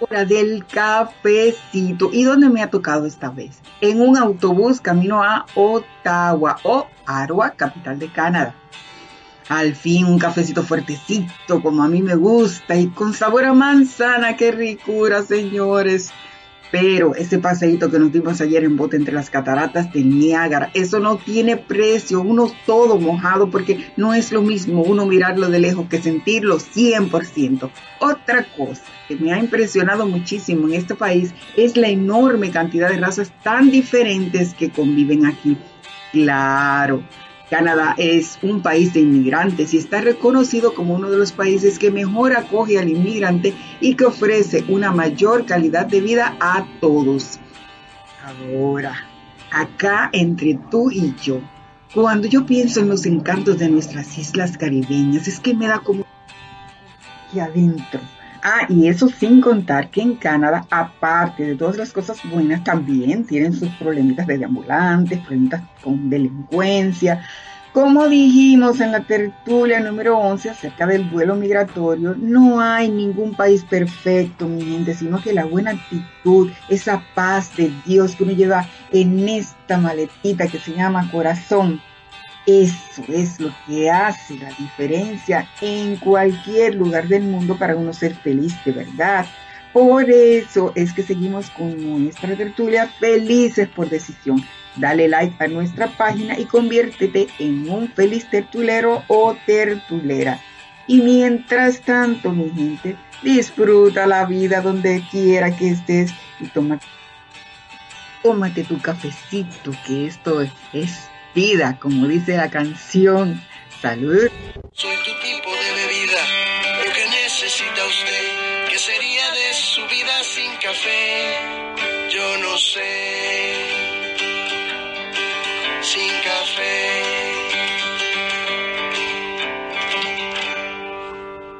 hora del cafecito. ¿Y dónde me ha tocado esta vez? En un autobús camino a Ottawa o Ottawa, capital de Canadá. Al fin un cafecito fuertecito como a mí me gusta y con sabor a manzana, qué ricura, señores. Pero ese paseíto que nos dimos ayer en bote entre las cataratas de Niágara, eso no tiene precio, uno todo mojado porque no es lo mismo uno mirarlo de lejos que sentirlo 100%. Otra cosa que me ha impresionado muchísimo en este país es la enorme cantidad de razas tan diferentes que conviven aquí. Claro, Canadá es un país de inmigrantes y está reconocido como uno de los países que mejor acoge al inmigrante y que ofrece una mayor calidad de vida a todos. Ahora, acá entre tú y yo, cuando yo pienso en los encantos de nuestras islas caribeñas, es que me da como aquí adentro Ah, y eso sin contar que en Canadá, aparte de todas las cosas buenas, también tienen sus problemitas de deambulantes, problemitas con delincuencia. Como dijimos en la tertulia número 11 acerca del vuelo migratorio, no hay ningún país perfecto, mi gente, sino que la buena actitud, esa paz de Dios que uno lleva en esta maletita que se llama corazón, eso es lo que hace la diferencia en cualquier lugar del mundo para uno ser feliz de verdad. Por eso es que seguimos con nuestra tertulia felices por decisión. Dale like a nuestra página y conviértete en un feliz tertulero o tertulera. Y mientras tanto, mi gente, disfruta la vida donde quiera que estés y toma, tómate tu cafecito, que esto es vida, como dice la canción. Salud. Soy tu tipo de bebida, lo que necesita usted, ¿qué sería de su vida sin café? Yo no sé.